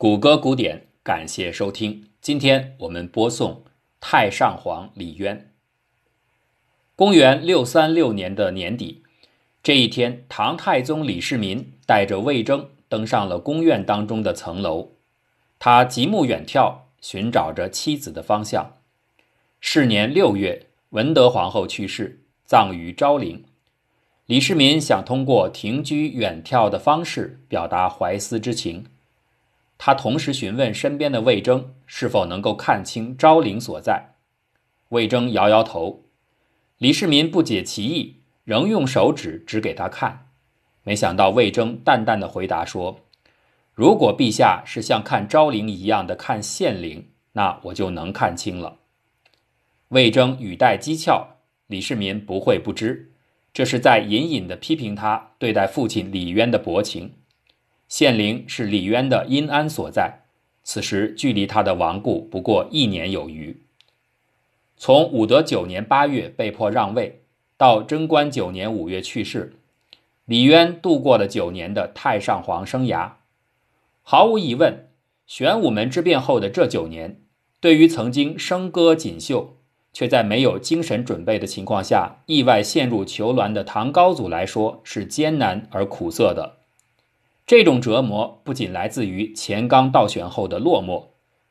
谷歌古典，感谢收听。今天我们播送太上皇李渊。公元六三六年的年底，这一天，唐太宗李世民带着魏征登上了宫苑当中的层楼，他极目远眺，寻找着妻子的方向。是年六月，文德皇后去世，葬于昭陵。李世民想通过停居远眺的方式表达怀思之情。他同时询问身边的魏征是否能够看清昭陵所在。魏征摇摇头。李世民不解其意，仍用手指指给他看。没想到魏征淡淡的回答说：“如果陛下是像看昭陵一样的看献陵，那我就能看清了。”魏征语带讥诮，李世民不会不知，这是在隐隐的批评他对待父亲李渊的薄情。献陵是李渊的阴安所在，此时距离他的亡故不过一年有余。从武德九年八月被迫让位，到贞观九年五月去世，李渊度过了九年的太上皇生涯。毫无疑问，玄武门之变后的这九年，对于曾经笙歌锦绣，却在没有精神准备的情况下意外陷入囚鸾的唐高祖来说，是艰难而苦涩的。这种折磨不仅来自于钱刚倒悬后的落寞，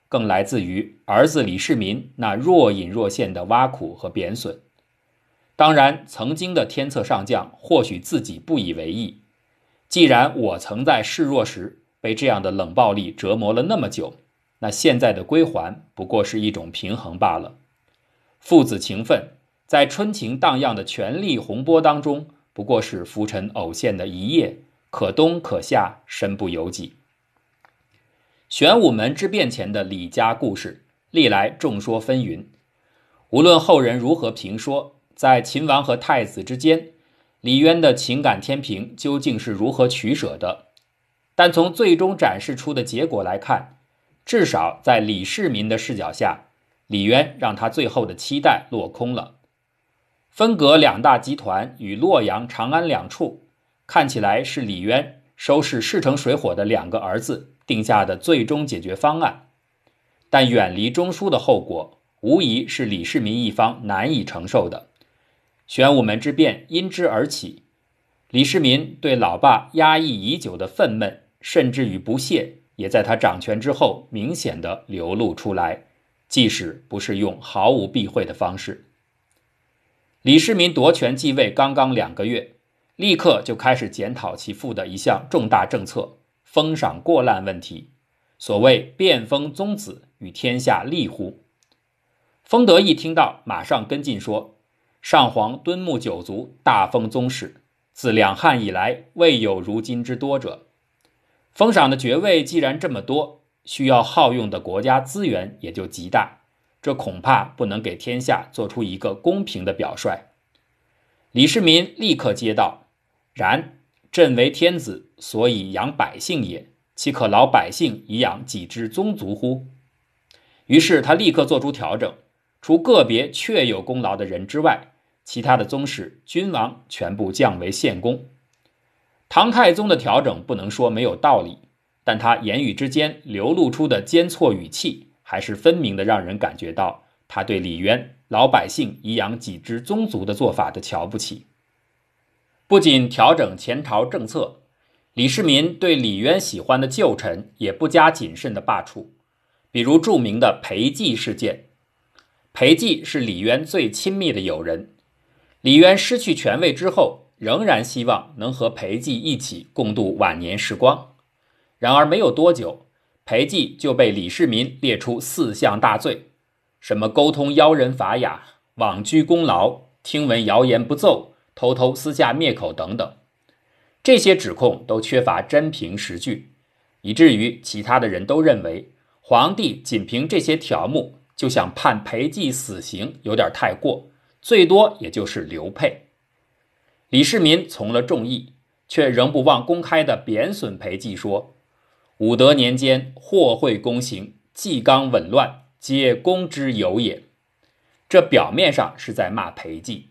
更来自于儿子李世民那若隐若现的挖苦和贬损。当然，曾经的天策上将或许自己不以为意。既然我曾在示弱时被这样的冷暴力折磨了那么久，那现在的归还不过是一种平衡罢了。父子情分在春情荡漾的权力洪波当中，不过是浮沉偶现的一夜。可东可下，身不由己。玄武门之变前的李家故事，历来众说纷纭。无论后人如何评说，在秦王和太子之间，李渊的情感天平究竟是如何取舍的？但从最终展示出的结果来看，至少在李世民的视角下，李渊让他最后的期待落空了。分隔两大集团与洛阳、长安两处。看起来是李渊收拾势成水火的两个儿子定下的最终解决方案，但远离中枢的后果，无疑是李世民一方难以承受的。玄武门之变因之而起，李世民对老爸压抑已久的愤懑，甚至于不屑，也在他掌权之后明显的流露出来，即使不是用毫无避讳的方式。李世民夺权继位刚刚两个月。立刻就开始检讨其父的一项重大政策——封赏过滥问题。所谓“变封宗子，与天下利乎？”封德一听到，马上跟进说：“上皇敦睦九族，大封宗室，自两汉以来，未有如今之多者。封赏的爵位既然这么多，需要耗用的国家资源也就极大，这恐怕不能给天下做出一个公平的表率。”李世民立刻接道。然，朕为天子，所以养百姓也，岂可劳百姓以养己之宗族乎？于是他立刻做出调整，除个别确有功劳的人之外，其他的宗室君王全部降为县公。唐太宗的调整不能说没有道理，但他言语之间流露出的尖错语气，还是分明的让人感觉到他对李渊老百姓以养己之宗族的做法的瞧不起。不仅调整前朝政策，李世民对李渊喜欢的旧臣也不加谨慎的罢黜。比如著名的裴寂事件，裴寂是李渊最亲密的友人。李渊失去权位之后，仍然希望能和裴寂一起共度晚年时光。然而没有多久，裴寂就被李世民列出四项大罪：什么沟通妖人法雅、枉居功劳、听闻谣言不奏。偷偷私下灭口等等，这些指控都缺乏真凭实据，以至于其他的人都认为皇帝仅凭这些条目就想判裴寂死刑有点太过，最多也就是流配。李世民从了众议，却仍不忘公开的贬损裴寂，说：“武德年间祸会公行，纪纲紊乱，皆公之有也。”这表面上是在骂裴寂。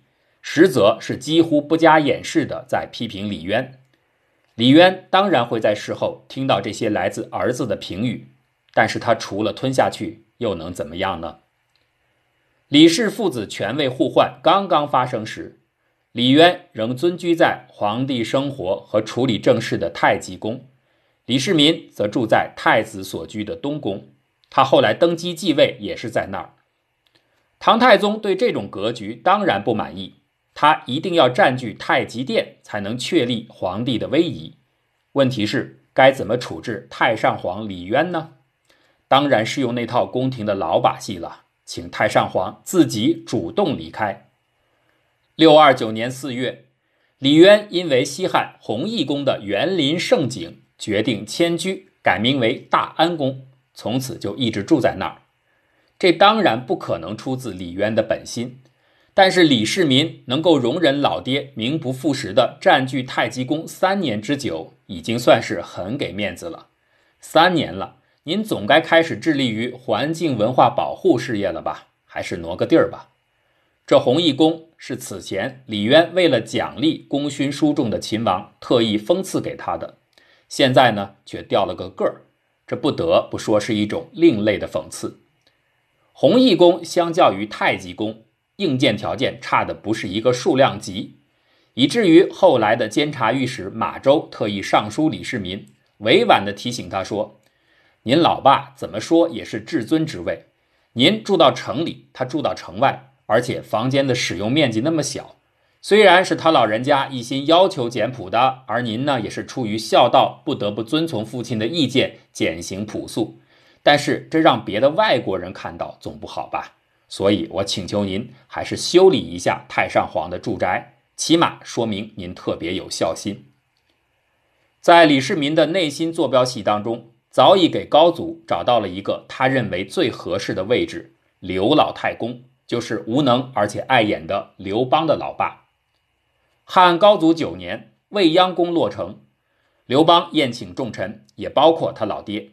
实则是几乎不加掩饰的在批评李渊。李渊当然会在事后听到这些来自儿子的评语，但是他除了吞下去，又能怎么样呢？李氏父子权位互换刚刚发生时，李渊仍尊居在皇帝生活和处理政事的太极宫，李世民则住在太子所居的东宫。他后来登基继位也是在那儿。唐太宗对这种格局当然不满意。他一定要占据太极殿，才能确立皇帝的威仪。问题是该怎么处置太上皇李渊呢？当然是用那套宫廷的老把戏了，请太上皇自己主动离开。六二九年四月，李渊因为西汉弘义宫的园林盛景，决定迁居，改名为大安宫，从此就一直住在那儿。这当然不可能出自李渊的本心。但是李世民能够容忍老爹名不副实的占据太极宫三年之久，已经算是很给面子了。三年了，您总该开始致力于环境文化保护事业了吧？还是挪个地儿吧。这弘义宫是此前李渊为了奖励功勋殊重的秦王特意封赐给他的，现在呢却掉了个个儿，这不得不说是一种另类的讽刺。弘义宫相较于太极宫。硬件条件差的不是一个数量级，以至于后来的监察御史马周特意上书李世民，委婉地提醒他说：“您老爸怎么说也是至尊之位，您住到城里，他住到城外，而且房间的使用面积那么小，虽然是他老人家一心要求简朴的，而您呢也是出于孝道，不得不遵从父亲的意见，简行朴素，但是这让别的外国人看到总不好吧？”所以，我请求您还是修理一下太上皇的住宅，起码说明您特别有孝心。在李世民的内心坐标系当中，早已给高祖找到了一个他认为最合适的位置——刘老太公，就是无能而且碍眼的刘邦的老爸。汉高祖九年，未央宫落成，刘邦宴请众臣，也包括他老爹。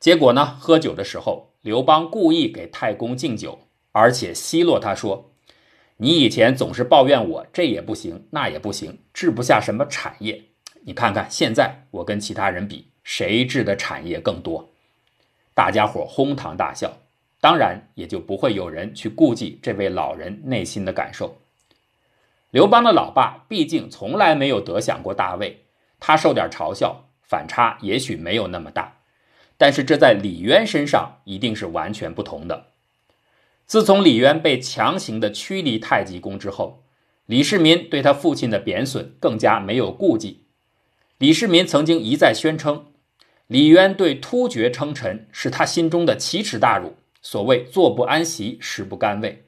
结果呢，喝酒的时候，刘邦故意给太公敬酒。而且奚落他说：“你以前总是抱怨我这也不行那也不行，治不下什么产业。你看看现在我跟其他人比，谁治的产业更多？”大家伙哄堂大笑，当然也就不会有人去顾及这位老人内心的感受。刘邦的老爸毕竟从来没有得享过大位，他受点嘲笑，反差也许没有那么大，但是这在李渊身上一定是完全不同的。自从李渊被强行的驱离太极宫之后，李世民对他父亲的贬损更加没有顾忌。李世民曾经一再宣称，李渊对突厥称臣是他心中的奇耻大辱，所谓坐不安席，食不甘味。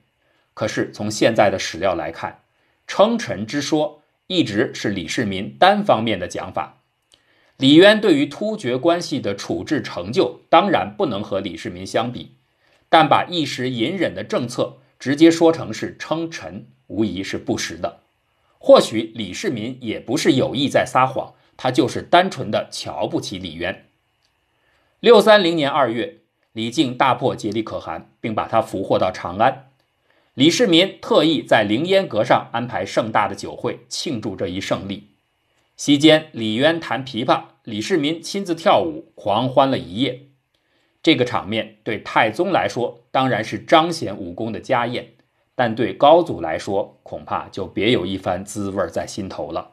可是从现在的史料来看，称臣之说一直是李世民单方面的讲法。李渊对于突厥关系的处置成就，当然不能和李世民相比。但把一时隐忍的政策直接说成是称臣，无疑是不实的。或许李世民也不是有意在撒谎，他就是单纯的瞧不起李渊。六三零年二月，李靖大破颉利可汗，并把他俘获到长安。李世民特意在凌烟阁上安排盛大的酒会，庆祝这一胜利。席间，李渊弹琵琶，李世民亲自跳舞，狂欢了一夜。这个场面对太宗来说当然是彰显武功的家宴，但对高祖来说恐怕就别有一番滋味在心头了。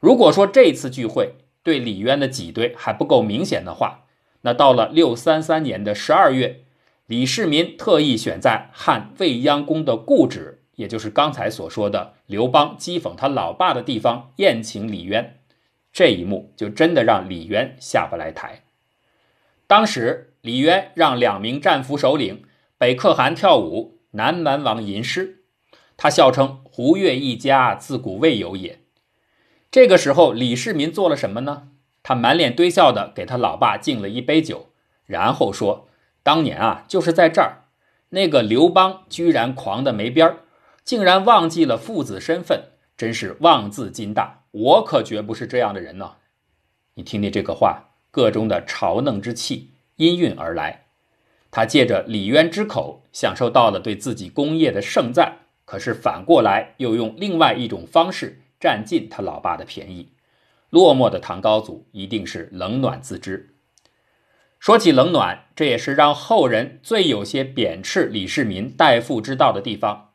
如果说这次聚会对李渊的挤兑还不够明显的话，那到了六三三年的十二月，李世民特意选在汉未央宫的故址，也就是刚才所说的刘邦讥讽他老爸的地方宴请李渊，这一幕就真的让李渊下不来台。当时，李渊让两名战俘首领北可汗跳舞，南蛮王吟诗。他笑称：“胡越一家自古未有也。”这个时候，李世民做了什么呢？他满脸堆笑的给他老爸敬了一杯酒，然后说：“当年啊，就是在这儿，那个刘邦居然狂的没边儿，竟然忘记了父子身份，真是妄自矜大。我可绝不是这样的人呢。”你听听这个话。个中的嘲弄之气氤氲而来，他借着李渊之口享受到了对自己功业的盛赞，可是反过来又用另外一种方式占尽他老爸的便宜。落寞的唐高祖一定是冷暖自知。说起冷暖，这也是让后人最有些贬斥李世民代父之道的地方。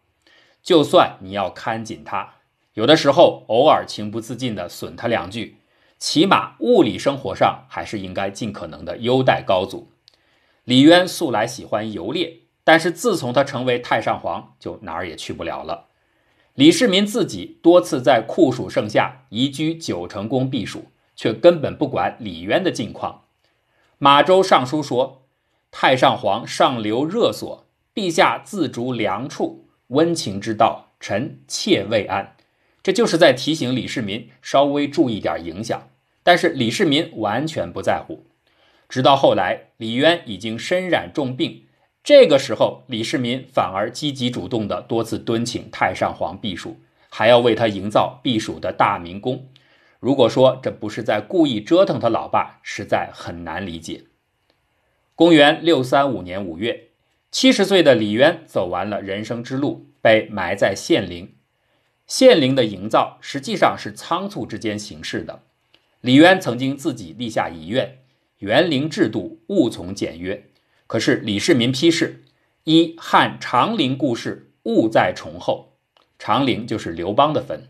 就算你要看紧他，有的时候偶尔情不自禁地损他两句，起码物理生活上还是应该尽可能的优待高祖。李渊素来喜欢游猎，但是自从他成为太上皇，就哪儿也去不了了。李世民自己多次在酷暑盛夏移居九成宫避暑，却根本不管李渊的近况。马周上书说：“太上皇上流热所，陛下自逐良处，温情之道，臣妾未安。”这就是在提醒李世民稍微注意点影响。但是李世民完全不在乎。直到后来，李渊已经身染重病。这个时候，李世民反而积极主动的多次敦请太上皇避暑，还要为他营造避暑的大明宫。如果说这不是在故意折腾他老爸，实在很难理解。公元六三五年五月，七十岁的李渊走完了人生之路，被埋在献陵。献陵的营造实际上是仓促之间行事的。李渊曾经自己立下遗愿：园林制度务从简约。可是李世民批示：一汉长陵故事勿再重后。长陵就是刘邦的坟。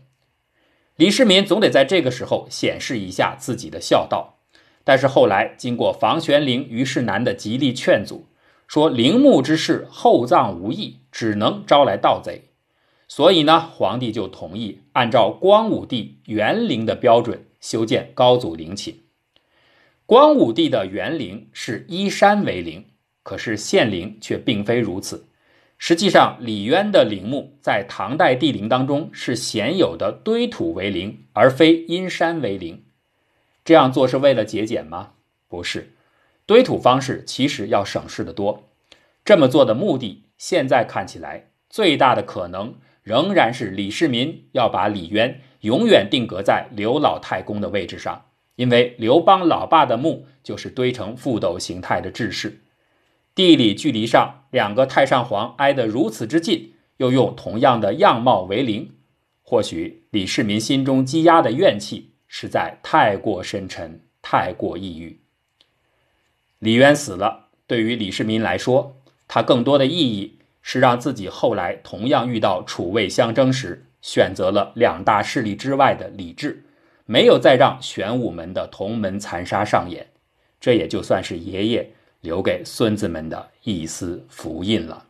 李世民总得在这个时候显示一下自己的孝道。但是后来经过房玄龄、虞世南的极力劝阻，说陵墓之事厚葬无益，只能招来盗贼。所以呢，皇帝就同意按照光武帝园陵的标准修建高祖陵寝。光武帝的园陵是依山为陵。可是献陵却并非如此。实际上，李渊的陵墓在唐代帝陵当中是鲜有的堆土为陵，而非因山为陵。这样做是为了节俭吗？不是，堆土方式其实要省事的多。这么做的目的，现在看起来最大的可能仍然是李世民要把李渊永远定格在刘老太公的位置上，因为刘邦老爸的墓就是堆成覆斗形态的制式。地理距离上，两个太上皇挨得如此之近，又用同样的样貌为陵，或许李世民心中积压的怨气实在太过深沉，太过抑郁。李渊死了，对于李世民来说，他更多的意义是让自己后来同样遇到楚魏相争时，选择了两大势力之外的李治，没有再让玄武门的同门残杀上演，这也就算是爷爷。留给孙子们的一丝福音了。